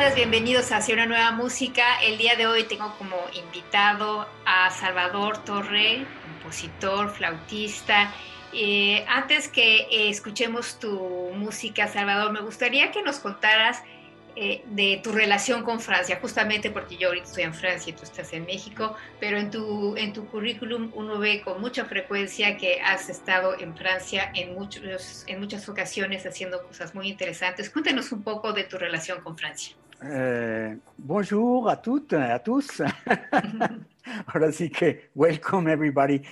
Tardes, bienvenidos Hacia una nueva música. El día de hoy tengo como invitado a Salvador Torre, compositor, flautista. Eh, antes que eh, escuchemos tu música, Salvador, me gustaría que nos contaras eh, de tu relación con Francia, justamente porque yo ahorita estoy en Francia y tú estás en México, pero en tu, en tu currículum uno ve con mucha frecuencia que has estado en Francia en, muchos, en muchas ocasiones haciendo cosas muy interesantes. Cuéntanos un poco de tu relación con Francia. Eh, bonjour a toutes, a tous. Ahora sí que welcome everybody.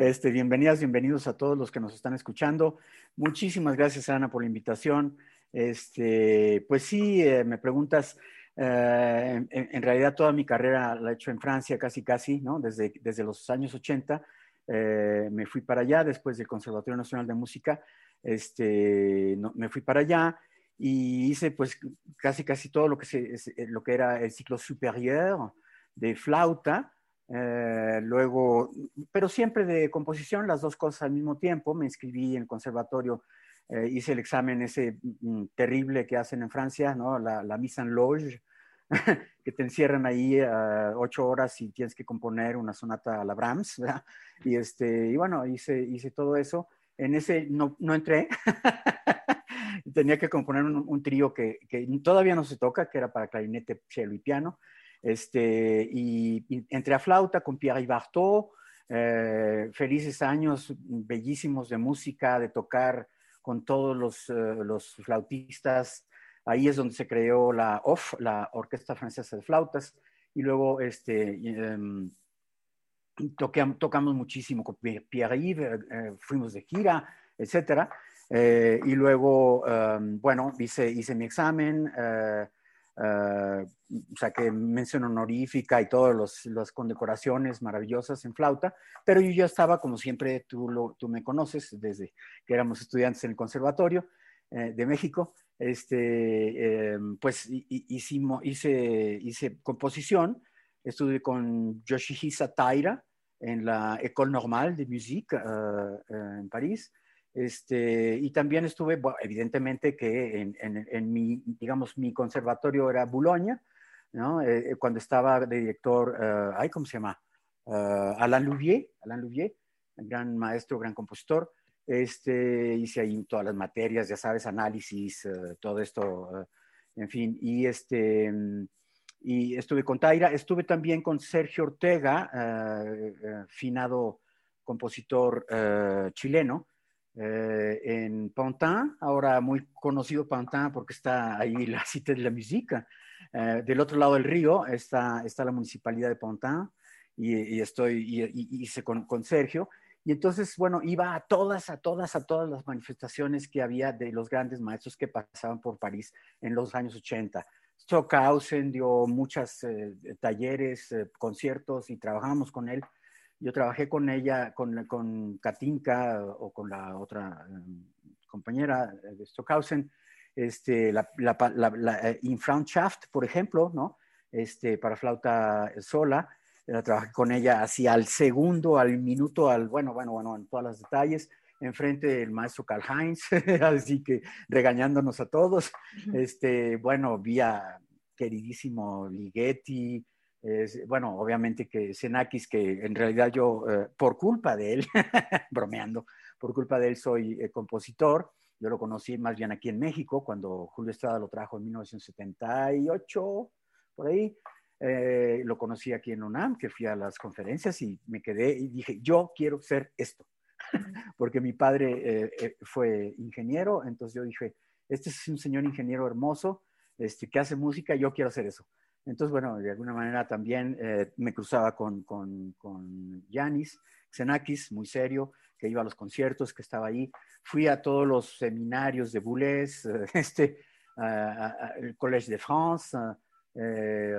Este, bienvenidas, bienvenidos a todos los que nos están escuchando. Muchísimas gracias, Ana, por la invitación. Este, pues sí, eh, me preguntas, eh, en, realidad toda mi carrera la he hecho en Francia, casi casi, ¿no? Desde, desde los años 80 eh, me fui para allá, después del Conservatorio Nacional de Música, este, me fui para allá y hice pues casi casi todo lo que, se, lo que era el ciclo superior de flauta, luego, pero siempre de composición, las dos cosas al mismo tiempo. Me inscribí en el conservatorio eh, hice el examen ese mm, terrible que hacen en Francia, ¿no? La, la mise en loge, que te encierran ahí uh, ocho horas y tienes que componer una sonata a la Brahms, ¿verdad? Y, este, y bueno, hice, hice todo eso. En ese no, no entré. Tenía que componer un, trío que, que, todavía no se toca, que era para clarinete, cello y piano. Este, y, entré a flauta con Pierre Bartot, eh, felices años bellísimos de música, de tocar con todos los, eh, los, flautistas. Ahí es donde se creó la OFF, la Orquesta Francesa de Flautas, y luego este, em, tocamos muchísimo con Pierre-Yves, eh, fuimos de gira, etcétera. Eh, y luego, em, bueno, hice, hice mi examen, uh, saqué mención honorífica y todas las condecoraciones maravillosas en flauta, pero yo ya estaba, como siempre tú, lo, tú me conoces, desde que éramos estudiantes en el Conservatorio eh, de México, este, em, pues hicimos, hice, hice composición, estuve con Yoshihisa Taira en la École Normale de Musique uh, en París, este, y también estuve, evidentemente que en, en, mi, digamos, mi conservatorio era Boulogne, ¿no? Eh, eh, cuando estaba de director, uh, ay, ¿cómo se llama? Uh, Alain Louvier, Alain Louvier, gran maestro, gran compositor. Este, hice ahí todas las materias, ya sabes, análisis, uh, todo esto, en fin, y este, y estuve con Taira, estuve también con Sergio Ortega, finado compositor chileno, eh, en Pantin, ahora muy conocido Pantin porque está ahí la cita de la música. Eh, del otro lado del río está, está la municipalidad de Pantin y, estoy, y, hice con, con, Sergio. Y entonces, bueno, iba a todas, a todas, a todas las manifestaciones que había de los grandes maestros que pasaban por París en los años 80. Stockhausen dio muchos eh, talleres, conciertos y trabajamos con él yo trabajé con ella, con, con Katinka o con la otra em, compañera de Stockhausen, este, la, la, la, eh, Infranschaft, por ejemplo, ¿no? Este, para flauta sola. La trabajé con ella hacia al segundo, al minuto, al, bueno, bueno, bueno, en todos los detalles, enfrente del maestro Karl Heinz, así que regañándonos a todos. Este, bueno, vía queridísimo Ligeti, bueno, obviamente que Xenakis, que en realidad yo, eh, por culpa de él, bromeando, por culpa de él soy eh, compositor, Yo lo conocí más bien aquí en México, cuando Julio Estrada lo trajo en 1978, por ahí. Eh, lo conocí aquí en UNAM, que fui a las conferencias y me quedé y dije, yo quiero ser esto, porque mi padre eh, fue ingeniero, entonces yo dije, este es un señor ingeniero hermoso, este, que hace música, yo quiero hacer eso. Entonces, bueno, de alguna manera también me cruzaba con, con, con Yanis Xenakis, muy serio, que iba a los conciertos, que estaba ahí. Fui a todos los seminarios de Boulez, este, el Collège de France, eh,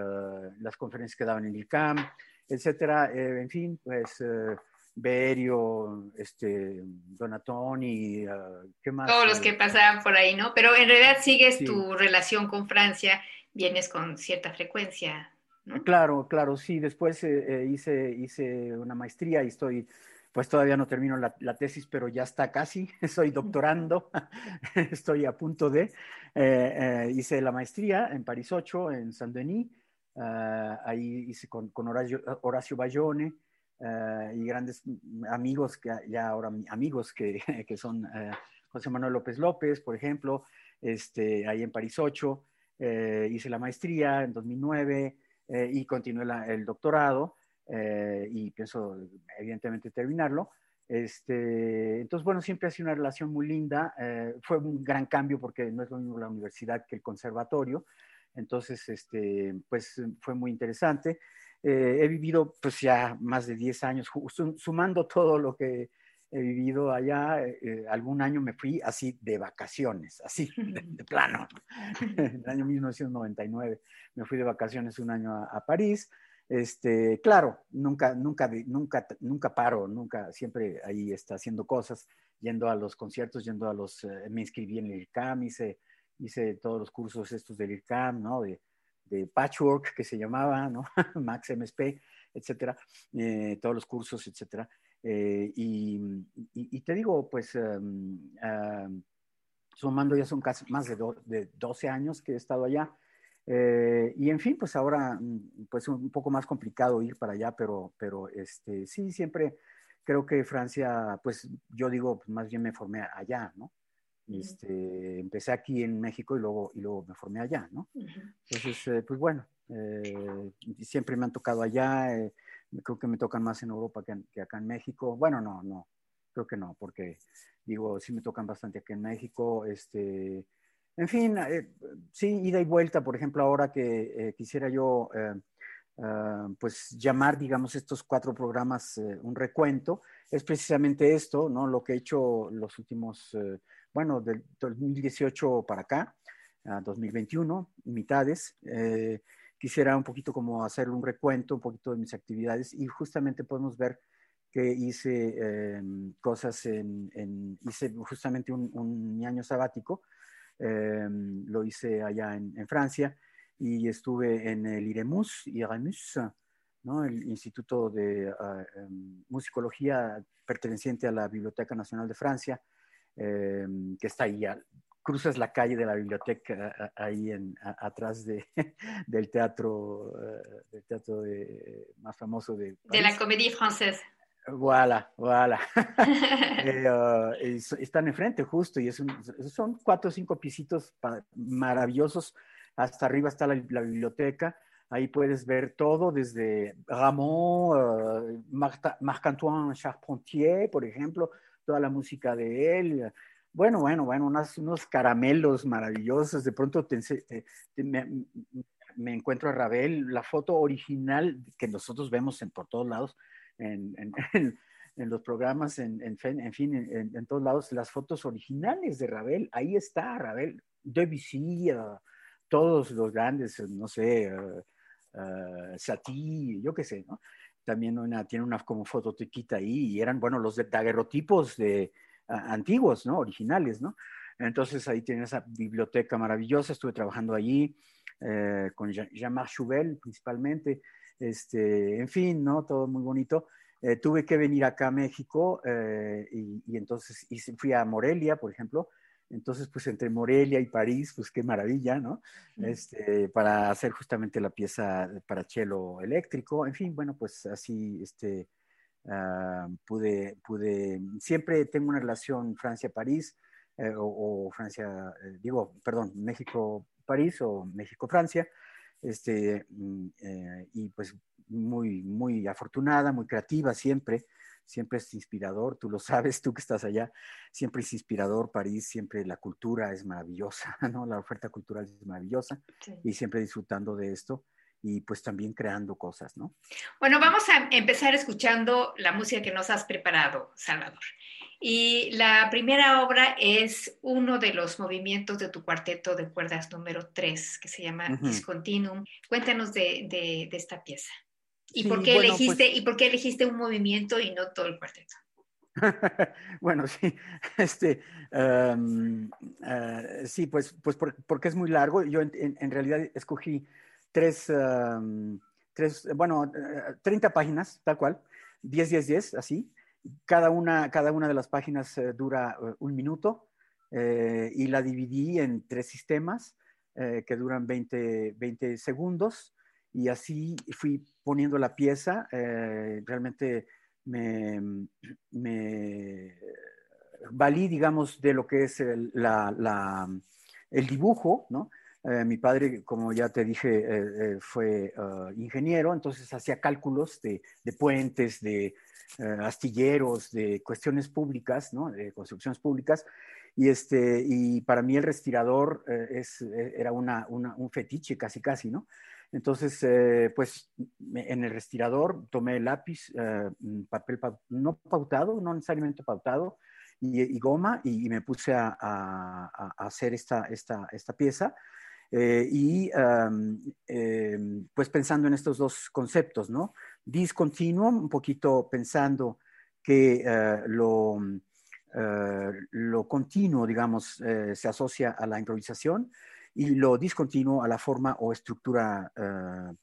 las conferencias que daban en el ICAM, etcétera. Eh, en fin, pues eh, Berio, este, Donatoni, ¿qué más? Todos los que pasaban por ahí, ¿no? Pero en realidad sigues tu relación con Francia, vienes con cierta frecuencia. ¿no? Claro, claro, sí. Después hice, hice una maestría y estoy pues todavía no termino la, tesis, pero ya está casi, soy doctorando, estoy a punto de, eh, eh, hice la maestría en París 8, en Saint-Denis, eh, ahí hice con, Horacio, Horacio, Bayone y grandes amigos, que ya ahora amigos que, que son José Manuel López López, por ejemplo, este, ahí en París 8, hice la maestría en 2009 y continué el doctorado. Eh, y pienso evidentemente terminarlo. Este, entonces, bueno, siempre ha sido una relación muy linda. Eh, fue un gran cambio porque no es lo mismo la universidad que el conservatorio. Entonces, este, pues fue muy interesante. Eh, he vivido pues ya más de 10 años, sumando todo lo que he vivido allá. algún año me fui así de vacaciones, así de, plano. en el año 1999 me fui de vacaciones un año a, a París. Este, claro, nunca, nunca, nunca, nunca paro, nunca, siempre ahí está haciendo cosas, yendo a los conciertos, yendo a los, eh, me inscribí en el IRCAM, hice, hice todos los cursos estos del IRCAM, ¿no? De, de patchwork que se llamaba, ¿no? Max MSP, etcétera, eh, todos los cursos, etcétera. Eh, y, y, te digo, pues, um, sumando ya son casi más de, de 12 años que he estado allá. Eh, y en fin, pues ahora, mm, pues un poco más complicado ir para allá, pero, pero este, sí, siempre creo que Francia, pues yo digo, pues más bien me formé allá, ¿no? Este, empecé aquí en México y luego, y luego me formé allá, ¿no? Entonces, eh, pues bueno, eh, siempre me han tocado allá, creo que me tocan más en Europa que, que, acá en México. Bueno, no, no, creo que no, porque digo, sí me tocan bastante aquí en México, este, en fin, eh, sí, ida y vuelta, por ejemplo, ahora que eh, quisiera yo eh, pues llamar, digamos, estos cuatro programas un recuento, es precisamente esto, ¿no? Lo que he hecho los últimos, bueno, del 2018 para acá, a 2021, mitades. Quisiera un poquito como hacer un recuento, un poquito de mis actividades y justamente podemos ver que hice cosas en, hice justamente un, año sabático Em, lo hice allá en, Francia y estuve en el IREMUS, IREMUS ¿no? el Instituto de ah, em, Musicología perteneciente a la Biblioteca Nacional de Francia, em, que está ahí, cruzas la calle de la biblioteca ahí en, atrás de, del teatro, eh, del teatro más famoso de... De la Comédie Française. Voilà, voilà. Eh, uh, están enfrente justo y es son cuatro o cinco pisitos maravillosos. Hasta arriba está la, biblioteca. Ahí puedes ver todo desde Ramón, uh, Marc-Antoine Charpentier, por ejemplo, toda la música de él. Bueno, bueno, bueno, unos caramelos maravillosos. De pronto me, encuentro a Ravel, la foto original que nosotros vemos en, por todos lados en, en, los programas, en, en fin, en, todos lados, las fotos originales de Ravel, ahí está Ravel, Debussy, uh, todos los grandes, no sé, uh, uh, Satie, yo qué sé, ¿no? También una, tiene una como fototequita ahí y eran, bueno, los de daguerrotipos de, antiguos, ¿no? Originales, ¿no? Entonces ahí tiene esa biblioteca maravillosa, estuve trabajando allí eh, con Jean-Marc Chouvel principalmente, este, en fin, ¿no? Todo muy bonito. Eh, tuve que venir acá a México eh, y, entonces fui a Morelia, por ejemplo. Entonces, pues entre Morelia y París, pues qué maravilla, ¿no? Este, para hacer justamente la pieza para cello eléctrico. En fin, bueno, pues así, este, ah, pude, pude, siempre tengo una relación Francia-París. o, Francia, digo, perdón, México-París o México-Francia, este, mm, y pues muy, muy afortunada, muy creativa siempre, siempre es inspirador, tú lo sabes, tú que estás allá, siempre es inspirador París, siempre la cultura es maravillosa, ¿no? La oferta cultural es maravillosa y siempre disfrutando de esto y pues también creando cosas, ¿no? Bueno, vamos a empezar escuchando la música que nos has preparado, Salvador. Y la primera obra es uno de los movimientos de tu cuarteto de cuerdas número 3, que se llama Discontinuum. Cuéntanos de, de, esta pieza. ¿Y, por qué elegiste, pues ¿Y por qué elegiste un movimiento y no todo el cuarteto? bueno, sí, este, eh, sí, pues, pues porque es muy largo. Yo en realidad escogí tres, tres bueno, 30 páginas, tal cual, 10, 10, 10, así. Cada una, cada una de las páginas eh, dura eh, un minuto eh, y la dividí en tres sistemas que duran 20, 20 segundos y así fui poniendo la pieza. realmente me, me, valí, digamos, de lo que es el, la, la, el dibujo, ¿no? Eh, mi padre, como ya te dije, eh, eh, fue ingeniero, entonces hacía cálculos de, puentes, de astilleros, de cuestiones públicas, ¿no? de construcciones públicas. Y, este, y para mí el respirador es, era una, un fetiche casi, casi, ¿no? Entonces, pues en el respirador tomé lápiz, papel no pautado, no necesariamente pautado, y, goma, y, me puse a, a, hacer esta, esta, esta pieza. Eh, y em, pues pensando en estos dos conceptos, ¿no? Discontinuum, un poquito pensando que eh, lo, eh, lo continuo, digamos, se asocia a la improvisación y lo discontinuo a la forma o estructura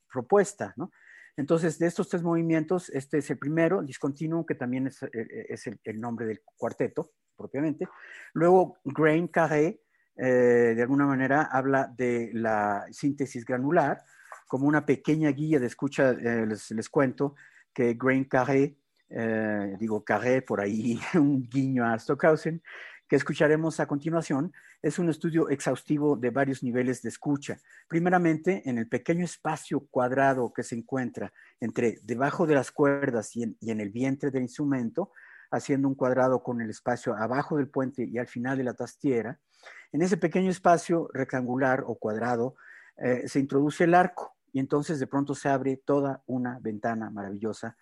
propuesta, ¿no? Entonces, de estos tres movimientos, este es el primero, discontinuo, que también es, es el, el, nombre del cuarteto propiamente. Luego, grain carré, eh, de alguna manera habla de la síntesis granular como una pequeña guía de escucha. Eh, les, cuento que Grain Carré, eh, digo Carré por ahí, un guiño a Stockhausen, que escucharemos a continuación, es un estudio exhaustivo de varios niveles de escucha. Primeramente, en el pequeño espacio cuadrado que se encuentra entre debajo de las cuerdas y en el vientre del instrumento, haciendo un cuadrado con el espacio abajo del puente y al final de la tastiera, en ese pequeño espacio rectangular o cuadrado eh, se introduce el arco y entonces de pronto se abre toda una ventana maravillosa,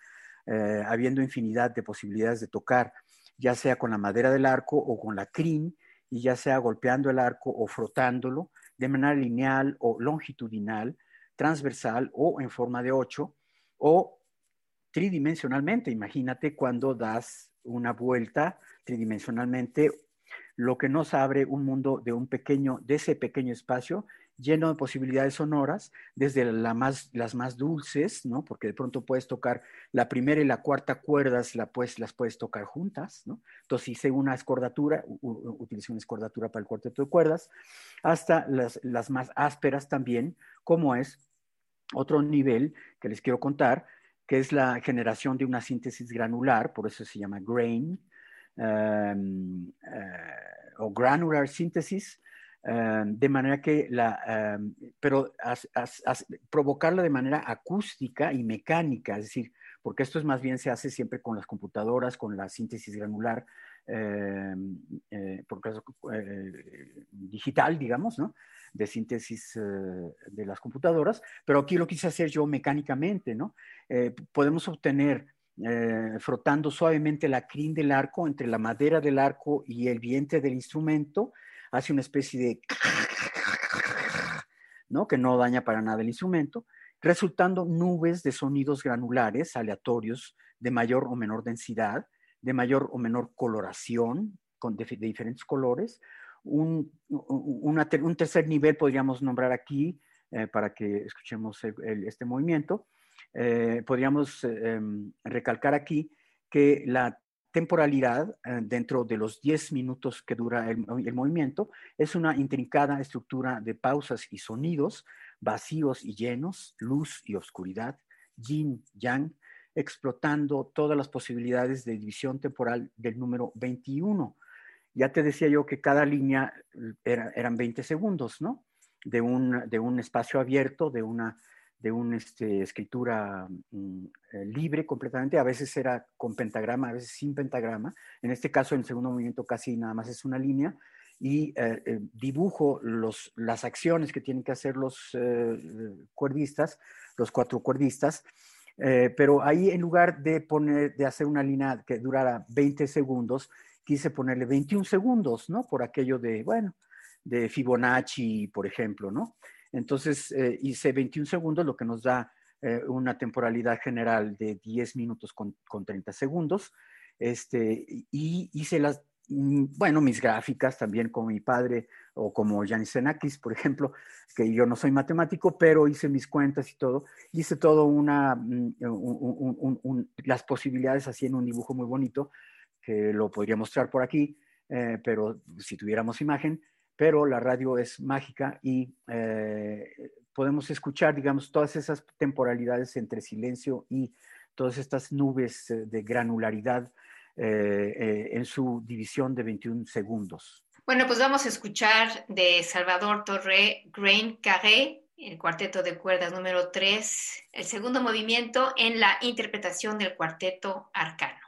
eh, habiendo infinidad de posibilidades de tocar, ya sea con la madera del arco o con la crin, y ya sea golpeando el arco o frotándolo de manera lineal o longitudinal, transversal o en forma de ocho, o tridimensionalmente. Imagínate cuando das una vuelta tridimensionalmente lo que nos abre un mundo de un pequeño, de ese pequeño espacio lleno de posibilidades sonoras, desde las más dulces, ¿no? Porque de pronto puedes tocar la primera y la cuarta cuerdas, la las puedes tocar juntas, ¿no? Entonces hice una escordatura, utilicé una escordatura para el cuarteto de cuerdas, hasta las, las más ásperas también, como es otro nivel que les quiero contar, que es la generación de una síntesis granular, por eso se llama grain, Em, eh, o granular synthesis, em, de manera que la, em, pero provocarla de manera acústica y mecánica, es decir, porque esto es más bien se hace siempre con las computadoras, con la síntesis granular, eh, porque es eh, digital, digamos, ¿no? De síntesis de las computadoras, pero aquí lo quise hacer yo mecánicamente, ¿no? podemos obtener eh, frotando suavemente la crin del arco entre la madera del arco y el vientre del instrumento, hace una especie de... ¿no? que no daña para nada el instrumento, resultando nubes de sonidos granulares aleatorios de mayor o menor densidad, de mayor o menor coloración, con de, diferentes colores. Un, un, tercer nivel podríamos nombrar aquí eh, para que escuchemos este movimiento, eh, podríamos em, recalcar aquí que la temporalidad eh, dentro de los 10 minutos que dura el, movimiento es una intrincada estructura de pausas y sonidos, vacíos y llenos, luz y oscuridad, yin, yang, explotando todas las posibilidades de división temporal del número 21. Ya te decía yo que cada línea eran 20 segundos, ¿no? De un, de un espacio abierto, de una, de una este, escritura mm, eh, libre completamente. A veces era con pentagrama, a veces sin pentagrama. En este caso, en el segundo movimiento casi nada más es una línea y eh, eh, dibujo las acciones que tienen que hacer los cuerdistas, los cuatro cuerdistas. Pero ahí en lugar de poner, de hacer una línea que durara 20 segundos, quise ponerle 21 segundos, ¿no? Por aquello de, bueno, de Fibonacci, por ejemplo, ¿no? Entonces eh, hice 21 segundos, lo que nos da eh, una temporalidad general de 10 minutos con, 30 segundos. Este, y hice las, bueno, mis gráficas también como mi padre o como Yanis Xenakis, por ejemplo, que yo no soy matemático, pero hice mis cuentas y todo. Hice todo una, mm, las posibilidades así en un dibujo muy bonito que lo podría mostrar por aquí, eh, pero si tuviéramos imagen, pero la radio es mágica y eh, podemos escuchar, digamos, todas esas temporalidades entre silencio y todas estas nubes eh, de granularidad en su división de 21 segundos. Bueno, pues vamos a escuchar de Salvador Torre, Grain Carré, el cuarteto de cuerdas número 3, el segundo movimiento en la interpretación del cuarteto arcano.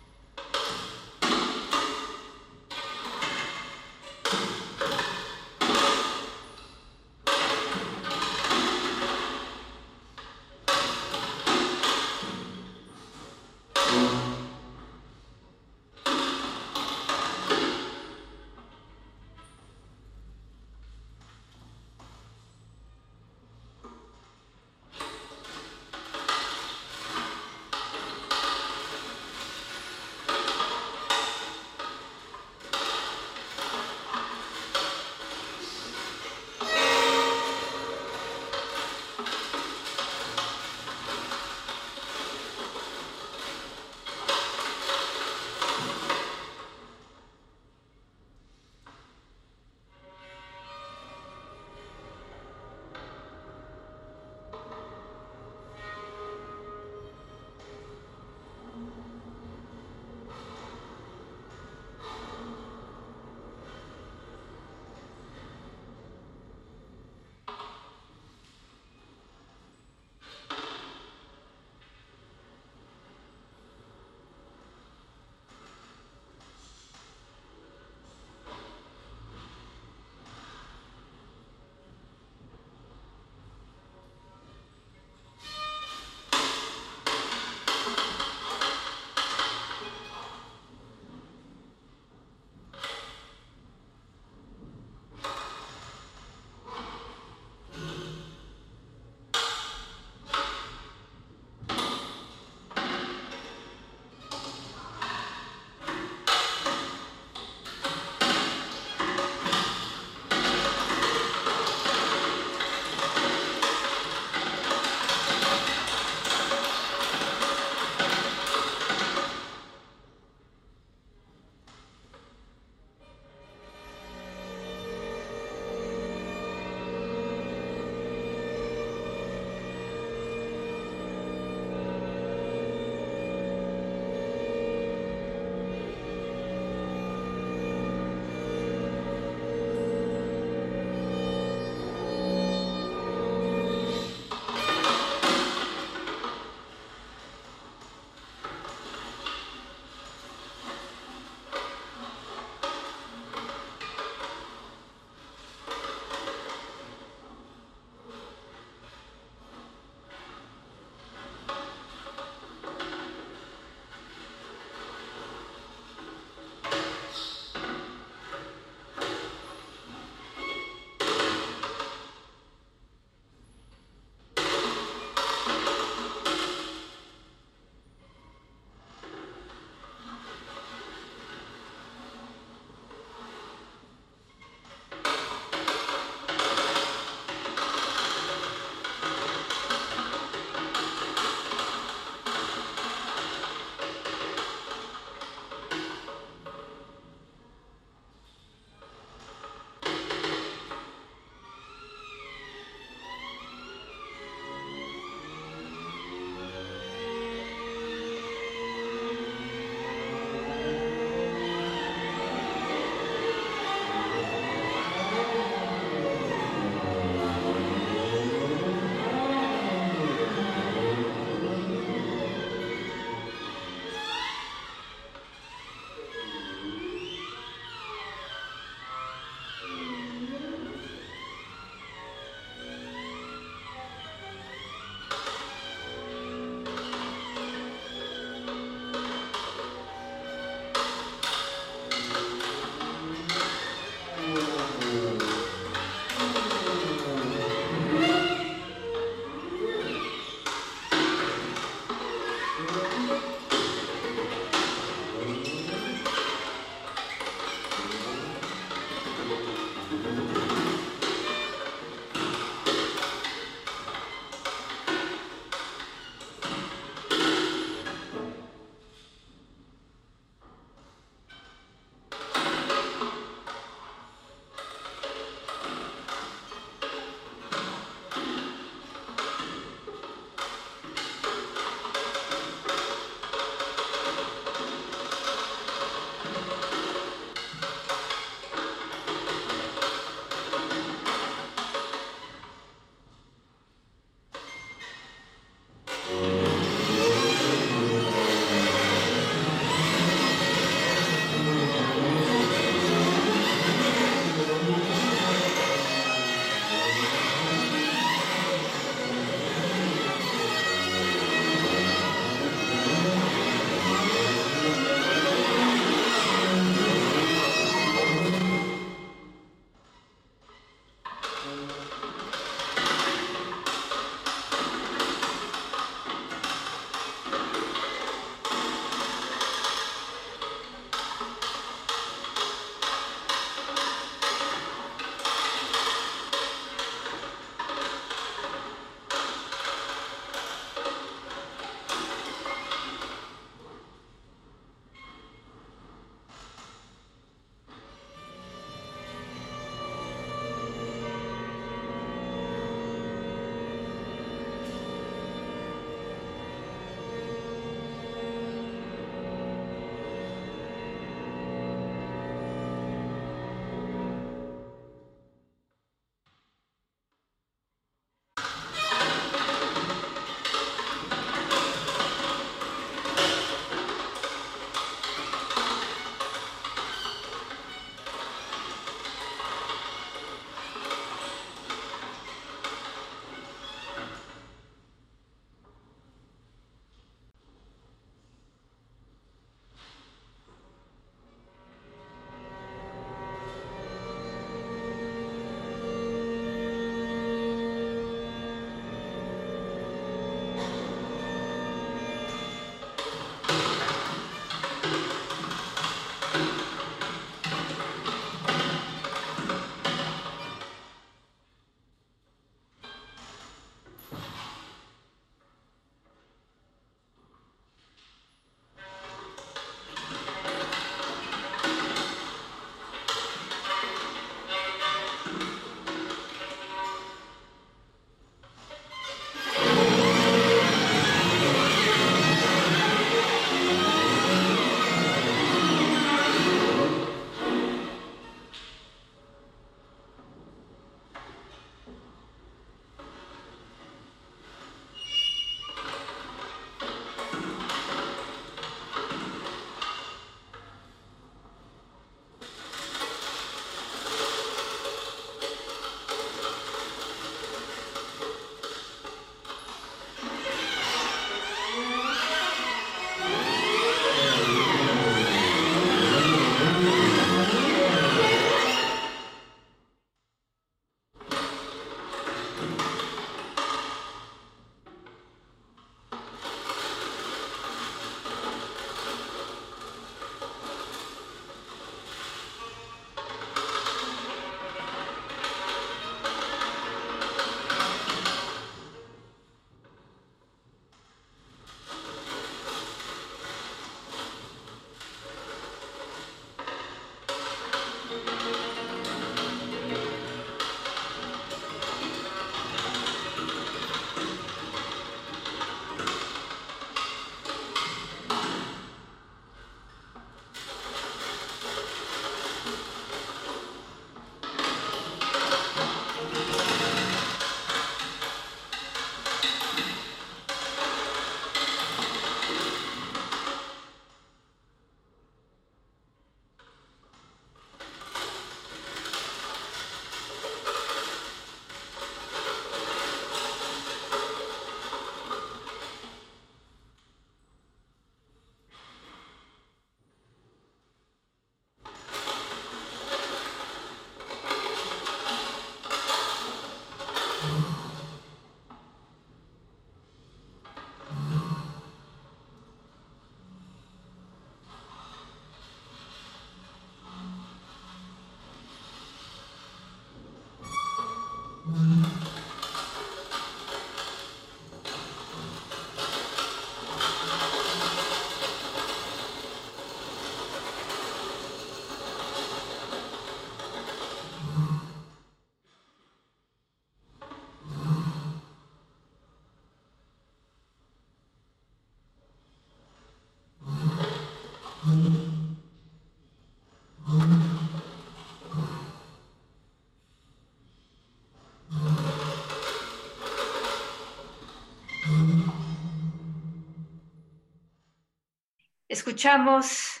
Escuchamos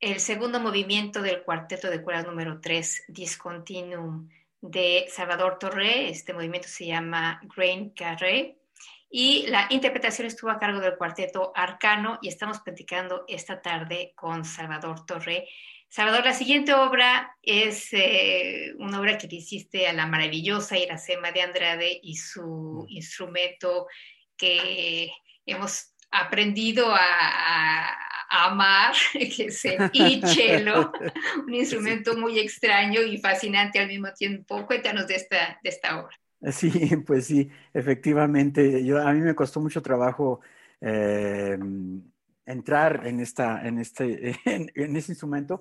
el segundo movimiento del cuarteto de cuerdas número 3, Discontinuum, de Salvador Torre. Este movimiento se llama Grain Carré. Y la interpretación estuvo a cargo del cuarteto Arcano y estamos platicando esta tarde con Salvador Torre. Salvador, la siguiente obra es eh, una obra que le hiciste a la maravillosa Iracema de Andrade y su instrumento que hemos aprendido a, amar, que es el ichelo, un instrumento muy extraño y fascinante al mismo tiempo. Cuéntanos de esta, de esta obra. Sí, pues sí, efectivamente. Yo, a mí me costó mucho trabajo eh, entrar en, esta, en, este, en, ese instrumento.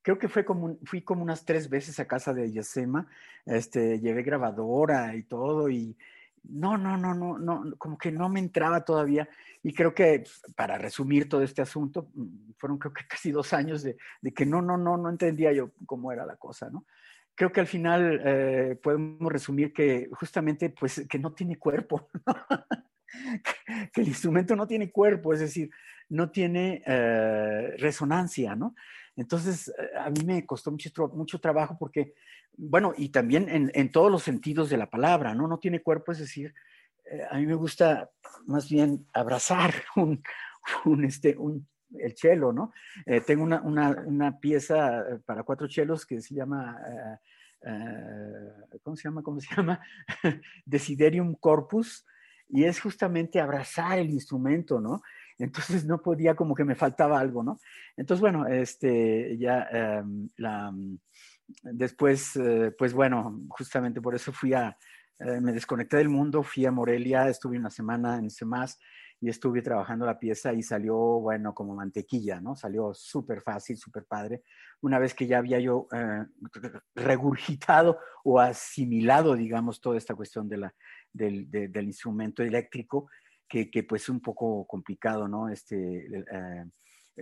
Creo que fue como, fui como unas tres veces a casa de Yasema, este, llevé grabadora y todo, y, no, no, no, no, no, como que no me entraba todavía. Y creo que, para resumir todo este asunto, mm, fueron creo que casi dos años de, que no, no, no, no entendía yo cómo era la cosa, ¿no? Creo que al final eh, podemos resumir que justamente, pues, que no tiene cuerpo, que el instrumento no tiene cuerpo, es decir, no tiene eh, resonancia, ¿no? Entonces, eh, a mí me costó mucho, mucho trabajo porque, bueno, y también en, todos los sentidos de la palabra, ¿no? No tiene cuerpo, es decir, eh, a mí me gusta más bien abrazar un, este, un, el cello, ¿no? Eh, tengo una, una, pieza para cuatro chelos que se llama, ¿cómo se llama? ¿Cómo se llama? Desiderium Corpus, y es justamente abrazar el instrumento, ¿no? Entonces no podía, como que me faltaba algo, ¿no? Entonces, bueno, este, ya em, la, después, eh, pues bueno, justamente por eso fui a, eh, me desconecté del mundo, fui a Morelia, estuve una semana en CEMAS y estuve trabajando la pieza y salió, bueno, como mantequilla, ¿no? Salió súper fácil, súper padre. Una vez que ya había yo eh, regurgitado o asimilado, digamos, toda esta cuestión de la, del, instrumento eléctrico, que, que pues un poco complicado, ¿no? Este,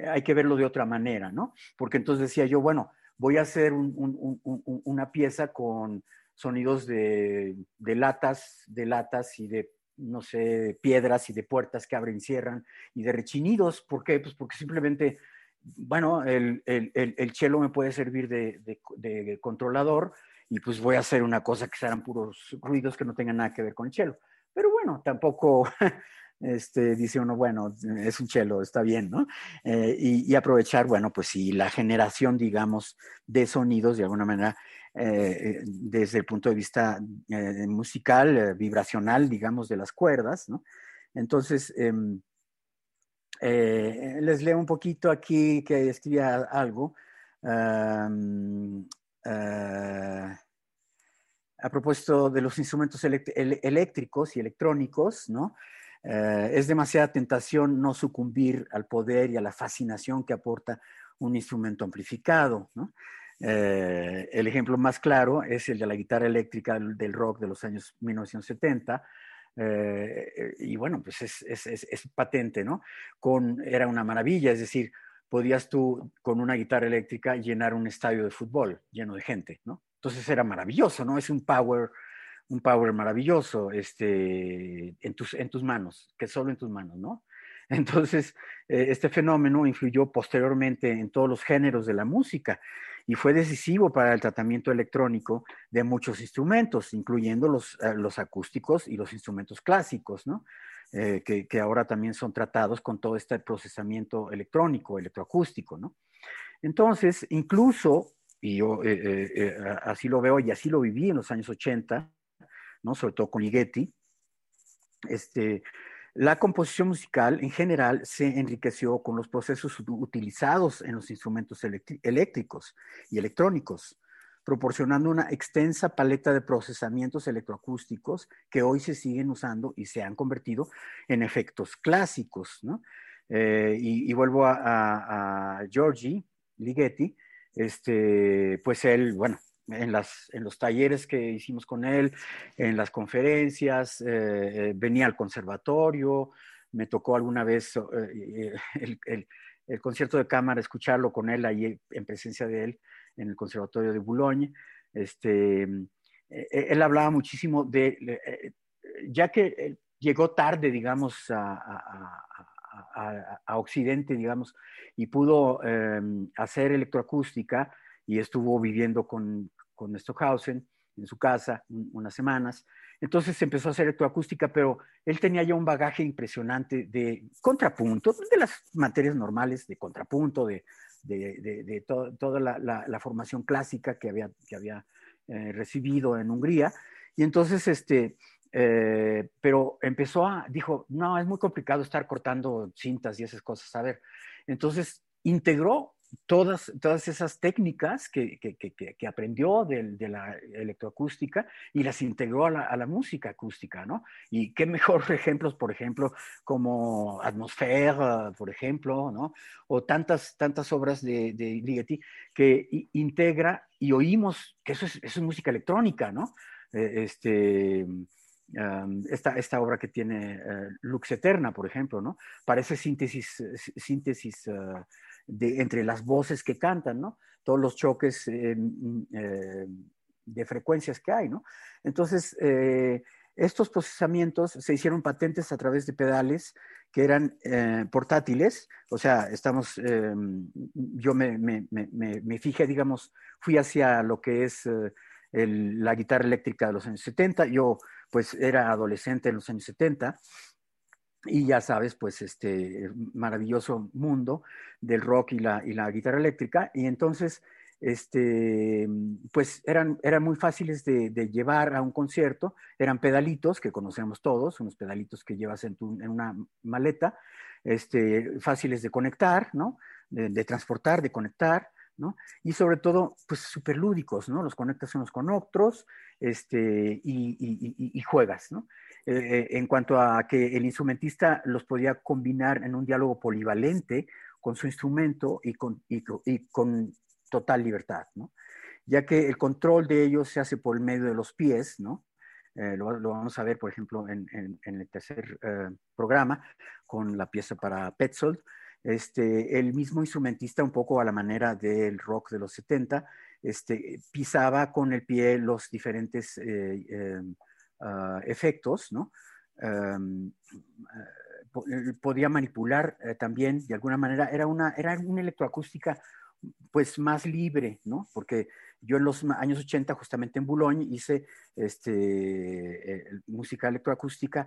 hay que verlo de otra manera, ¿no? Porque entonces decía yo, bueno, voy a hacer una pieza con sonidos de, latas, de latas y de, no sé, piedras y de puertas que abren y cierran y de rechinidos. ¿Por qué? Pues porque simplemente, bueno, el, el, el, el chelo me puede servir de, de, de, controlador y pues voy a hacer una cosa que serán puros ruidos que no tengan nada que ver con el chelo. Pero bueno, tampoco este, dice uno, bueno, es un chelo, está bien, ¿no? Eh, y, aprovechar, bueno, pues sí, la generación, digamos, de sonidos de alguna manera, eh, desde el punto de vista eh, musical, vibracional, digamos, de las cuerdas, ¿no? Entonces, em, les leo un poquito aquí que escribía algo. a propósito de los instrumentos eléctricos y electrónicos, ¿no? Eh, es demasiada tentación no sucumbir al poder y a la fascinación que aporta un instrumento amplificado. Eh, el ejemplo más claro es el de la guitarra eléctrica del, rock de los años 1970. Eh, y bueno, pues es, patente, ¿no? Era una maravilla, es decir, podías tú con una guitarra eléctrica llenar un estadio de fútbol lleno de gente, ¿no? Entonces era maravilloso, ¿no? Es un power un power maravilloso este, en, tus, en tus manos, que solo en tus manos, ¿no? Entonces, eh, este fenómeno influyó posteriormente en todos los géneros de la música y fue decisivo para el tratamiento electrónico de muchos instrumentos, incluyendo los, eh, los acústicos y los instrumentos clásicos, ¿no? Eh, que, que, ahora también son tratados con todo este procesamiento electrónico, electroacústico, ¿no? Entonces, incluso, y yo así lo veo y así lo viví en los años 80, ¿no? sobre todo con Ligeti, este, la composición musical en general se enriqueció con los procesos utilizados en los instrumentos eléctricos y electrónicos, proporcionando una extensa paleta de procesamientos electroacústicos que hoy se siguen usando y se han convertido en efectos clásicos. ¿no? Eh, y, vuelvo a, a, Giorgi Ligeti, este, pues él, bueno, en, las, en los talleres que hicimos con él, en las conferencias, eh, eh, venía al conservatorio, me tocó alguna vez eh, el, el, concierto de cámara, escucharlo con él ahí en presencia de él en el conservatorio de Boulogne. Este, él hablaba muchísimo de, ya que llegó tarde, digamos, a, a, Occidente, digamos, y pudo em, hacer electroacústica y estuvo viviendo con, con Stockhausen en su casa unas semanas. Entonces empezó a hacer electroacústica, pero él tenía ya un bagaje impresionante de contrapunto, de las materias normales de contrapunto, de, de, toda la, formación clásica que había, que había eh, recibido en Hungría. Y entonces, este, eh, pero empezó a, dijo, no, es muy complicado estar cortando cintas y esas cosas. A ver, entonces integró todas, todas esas técnicas que, que, aprendió de, de, la electroacústica y las integró a la, a la, música acústica, ¿no? Y qué mejor ejemplos, por ejemplo, como Atmosfera, por ejemplo, ¿no? O tantas, tantas obras de, de Ligeti que integra y oímos que eso es, eso es música electrónica, ¿no? Eh, este, esta, esta, obra que tiene uh, Lux Eterna, por ejemplo, ¿no? Parece síntesis, síntesis uh, entre las voces que cantan, ¿no? Todos los choques eh, de frecuencias que hay, ¿no? Entonces, eh, estos procesamientos se hicieron patentes a través de pedales que eran eh, portátiles, o sea, estamos, yo me, me, me, fijé, digamos, fui hacia lo que es la guitarra eléctrica de los años 70, yo pues era adolescente en los años 70, y ya sabes, pues este maravilloso mundo del rock y la, y la guitarra eléctrica. Y entonces, este, pues eran, eran muy fáciles de, llevar a un concierto, eran pedalitos que conocemos todos, unos pedalitos que llevas en, tu, en una maleta, este, fáciles de conectar, ¿no? De, transportar, de conectar, ¿no? Y sobre todo, pues súper lúdicos, ¿no? Los conectas unos con otros, este, y, y juegas, ¿no? Eh, en cuanto a que el instrumentista los podía combinar en un diálogo polivalente con su instrumento y con, y, con total libertad, ya que el control de ellos se hace por el medio de los pies, ¿no? Eh, lo, vamos a ver, por ejemplo, en, el tercer eh, programa con la pieza para Petzold. Este, el mismo instrumentista, un poco a la manera del rock de los 70, este, pisaba con el pie los diferentes Ah, efectos, ¿no? Eh, podía manipular eh, también de alguna manera, era una, era una electroacústica pues más libre, ¿no? Porque yo en los años 80, justamente en Boulogne, hice este, eh, música electroacústica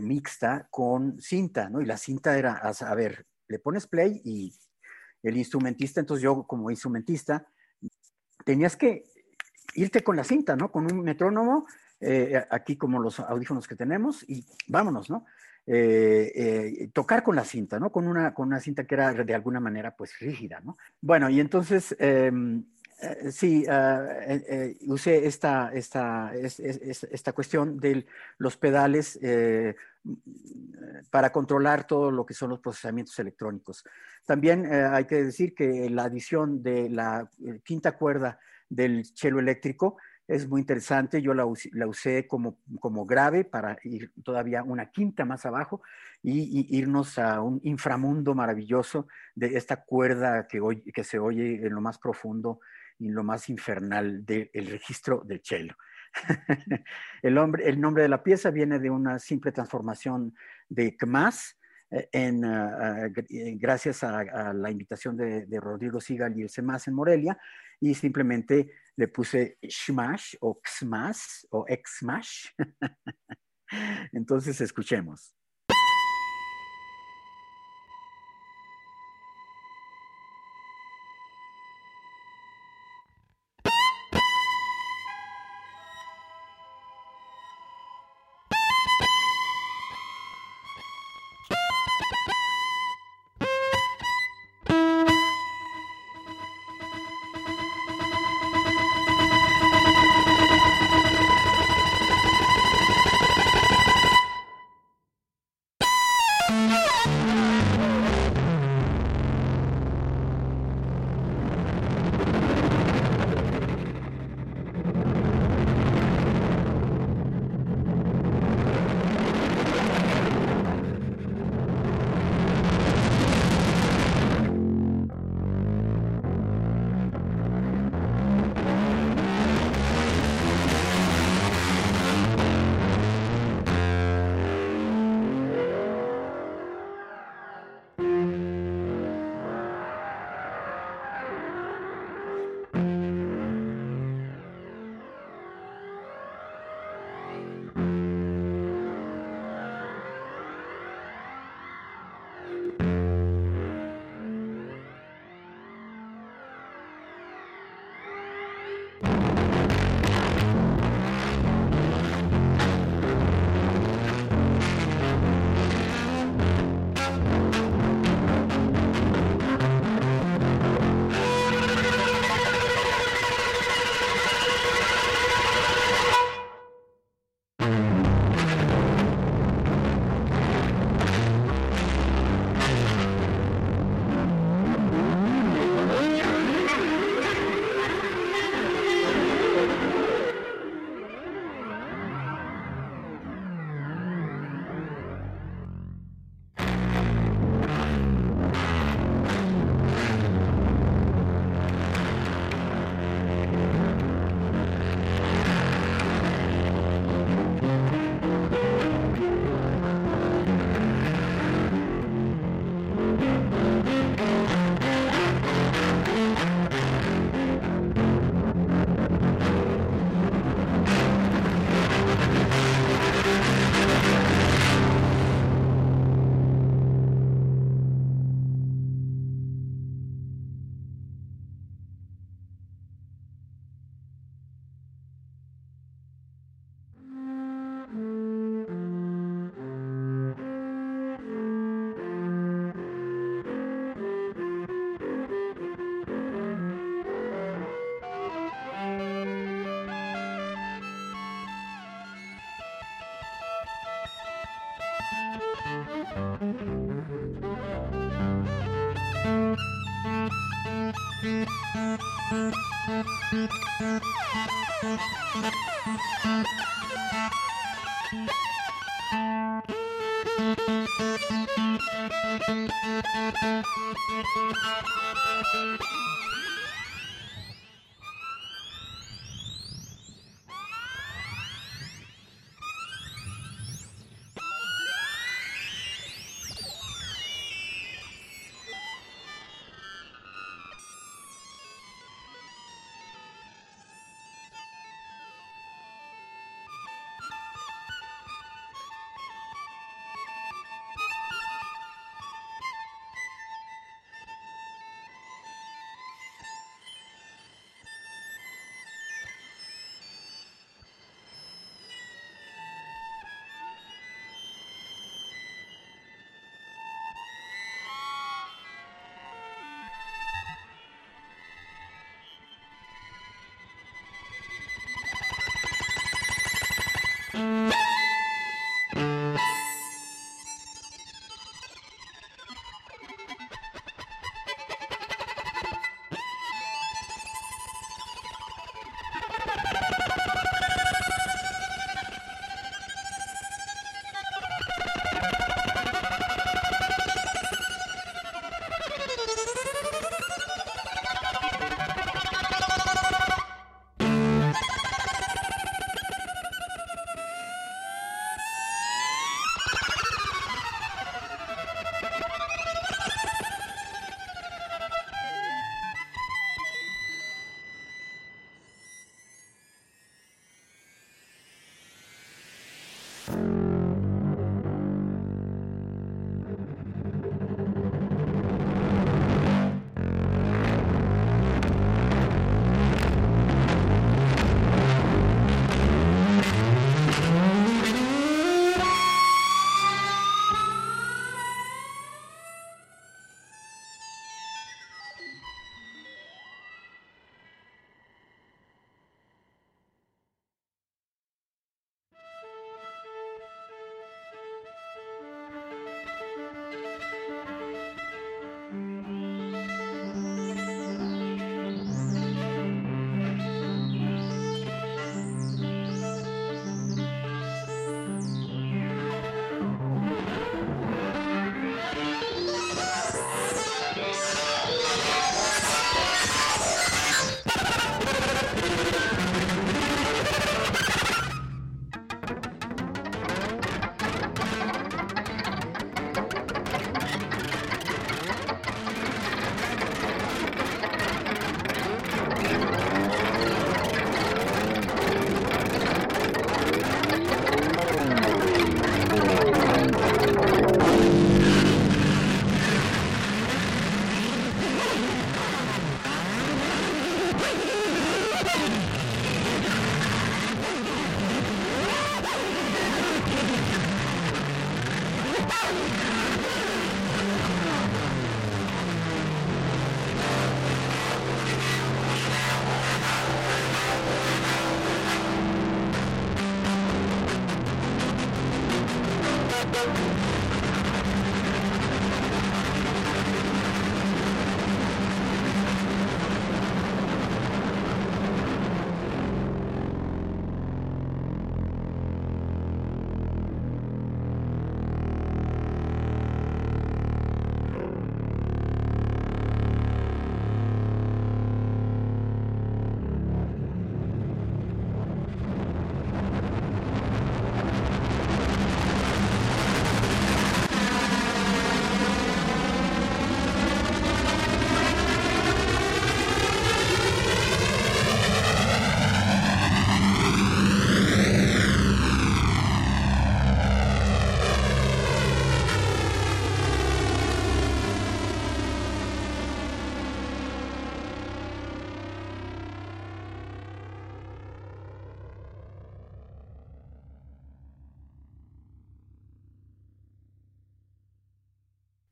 mixta con cinta, ¿no? Y la cinta era, a, ver, le pones play y el instrumentista, entonces yo como instrumentista, tenías que irte con la cinta, ¿no? Con un metrónomo eh, aquí como los audífonos que tenemos y vámonos, ¿no? Eh, eh, tocar con la cinta, ¿no? Con una, con una cinta que era de alguna manera pues rígida, ¿no? Bueno, y entonces em, sí, usé esta, esta, esta cuestión de los pedales para controlar todo lo que son los procesamientos electrónicos. También hay que decir que la adición de la quinta cuerda del cello eléctrico es muy interesante. Yo la, usé como, como grave para ir todavía una quinta más abajo y, irnos a un inframundo maravilloso de esta cuerda que, que se oye en lo más profundo y lo más infernal del registro del cello. el, el nombre de la pieza viene de una simple transformación de Kmas, eh, en, ah, ah, eh, gracias a, la invitación de, Rodrigo Sigal y el CEMAS en Morelia, y simplemente le puse Shmash o Xmas o Xmash. Entonces escuchemos.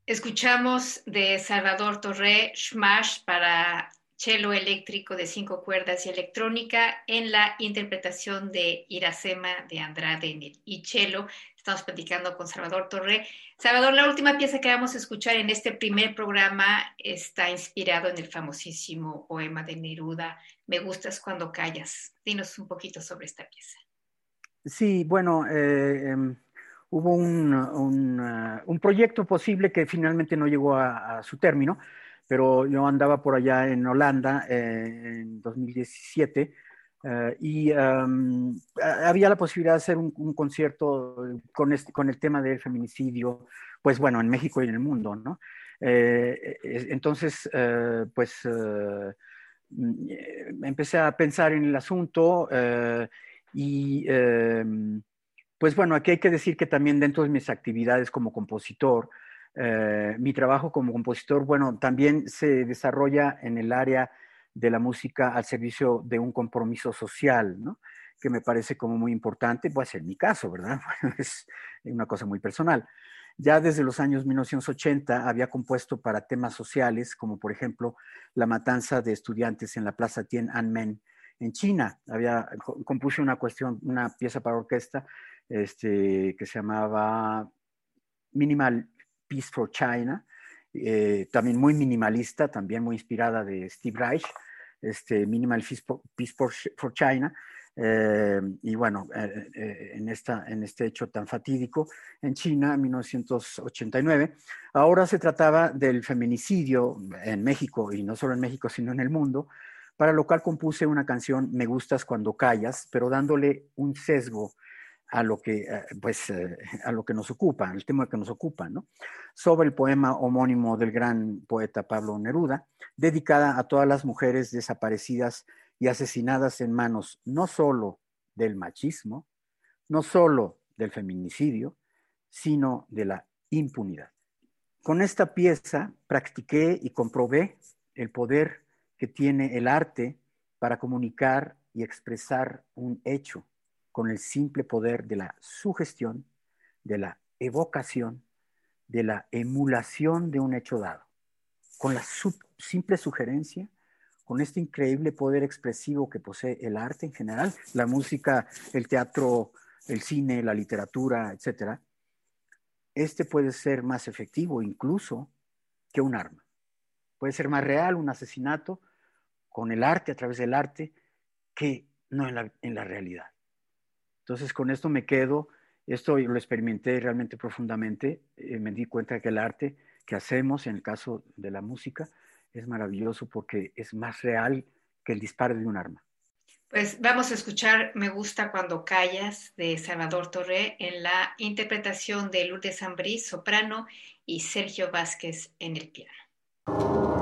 Escuchamos de Salvador Torre Smash para cello eléctrico de cinco cuerdas y electrónica en la interpretación de Iracema de Andrade y cello. Estamos platicando con Salvador Torre. Salvador, la última pieza que vamos a escuchar en este primer programa está inspirado en el famosísimo poema de Neruda, Me gustas cuando callas. Dinos un poquito sobre esta pieza. Sí, bueno, eh, em, hubo un, un, proyecto posible que finalmente no llegó a, su término, pero yo andaba por allá en Holanda eh, en 2017 eh, y había la posibilidad de hacer un, concierto con, este, con el tema del feminicidio, pues bueno, en México y en el mundo, ¿no? Eh, entonces, eh, pues mm, empecé a pensar en el asunto y em, pues bueno, aquí hay que decir que también dentro de mis actividades como compositor, mi trabajo como compositor, bueno, también se desarrolla en el área de la música al servicio de un compromiso social, ¿no? que me parece como muy importante, puede ser mi caso, ¿verdad? es una cosa muy personal. Ya desde los años 1980 había compuesto para temas sociales, como por ejemplo la matanza de estudiantes en la Plaza Tiananmen en China. Había, compuse una cuestión, una pieza para orquesta este, que se llamaba Minimal Peace for China, eh, también muy minimalista, también muy inspirada de Steve Reich, este, Minimal Peace for, China. Eh, y bueno, eh, en, esta, en este hecho tan fatídico en China, en 1989. Ahora se trataba del feminicidio en México, y no solo en México, sino en el mundo, para lo cual compuse una canción, Me gustas cuando callas, pero dándole un sesgo a lo que, eh, pues, eh, a lo que nos ocupa, el tema que nos ocupa, ¿no? Sobre el poema homónimo del gran poeta Pablo Neruda, dedicada a todas las mujeres desaparecidas y asesinadas en manos no solo del machismo, no solo del feminicidio, sino de la impunidad. Con esta pieza practiqué y comprobé el poder que tiene el arte para comunicar y expresar un hecho con el simple poder de la sugestión, de la evocación, de la emulación de un hecho dado. Con la simple sugerencia, con este increíble poder expresivo que posee el arte en general, la música, el teatro, el cine, la literatura, etc., este puede ser más efectivo incluso que un arma. Puede ser más real un asesinato con el arte, a través del arte, que no en la, en la realidad. Entonces, con esto me quedo. Esto lo experimenté realmente profundamente. Eh, me di cuenta que el arte que hacemos, en el caso de la música, es maravilloso porque es más real que el disparo de un arma. Pues vamos a escuchar Me gusta cuando callas de Salvador Torre en la interpretación de Lourdes Ambrí, soprano, y Sergio Vázquez en el piano.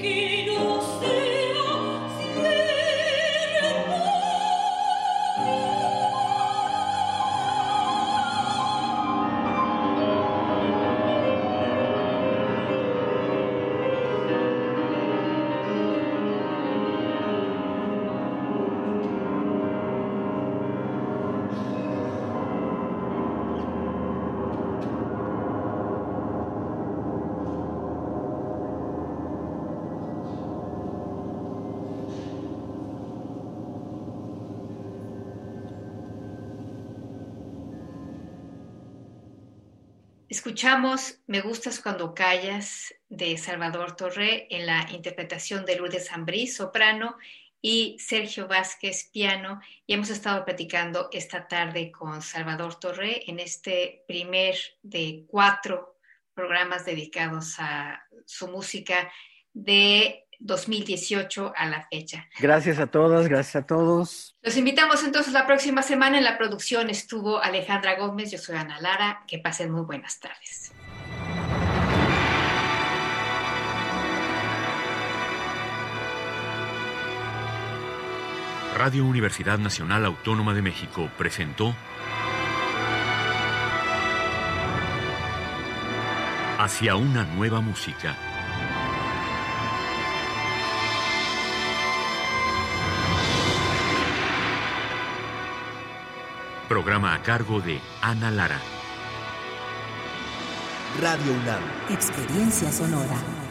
King. Escuchamos Me gustas cuando callas de Salvador Torre en la interpretación de Lourdes Ambrí, soprano, y Sergio Vázquez, piano. Y hemos estado platicando esta tarde con Salvador Torre en este primer de cuatro programas dedicados a su música de 2018 a la fecha. Gracias a todas, gracias a todos. Los invitamos entonces la próxima semana. En la producción estuvo Alejandra Gómez, yo soy Ana Lara. Que pasen muy buenas tardes. Radio Universidad Nacional Autónoma de México presentó Hacia una nueva música Programa a cargo de Ana Lara. Radio UNAM. Experiencia sonora.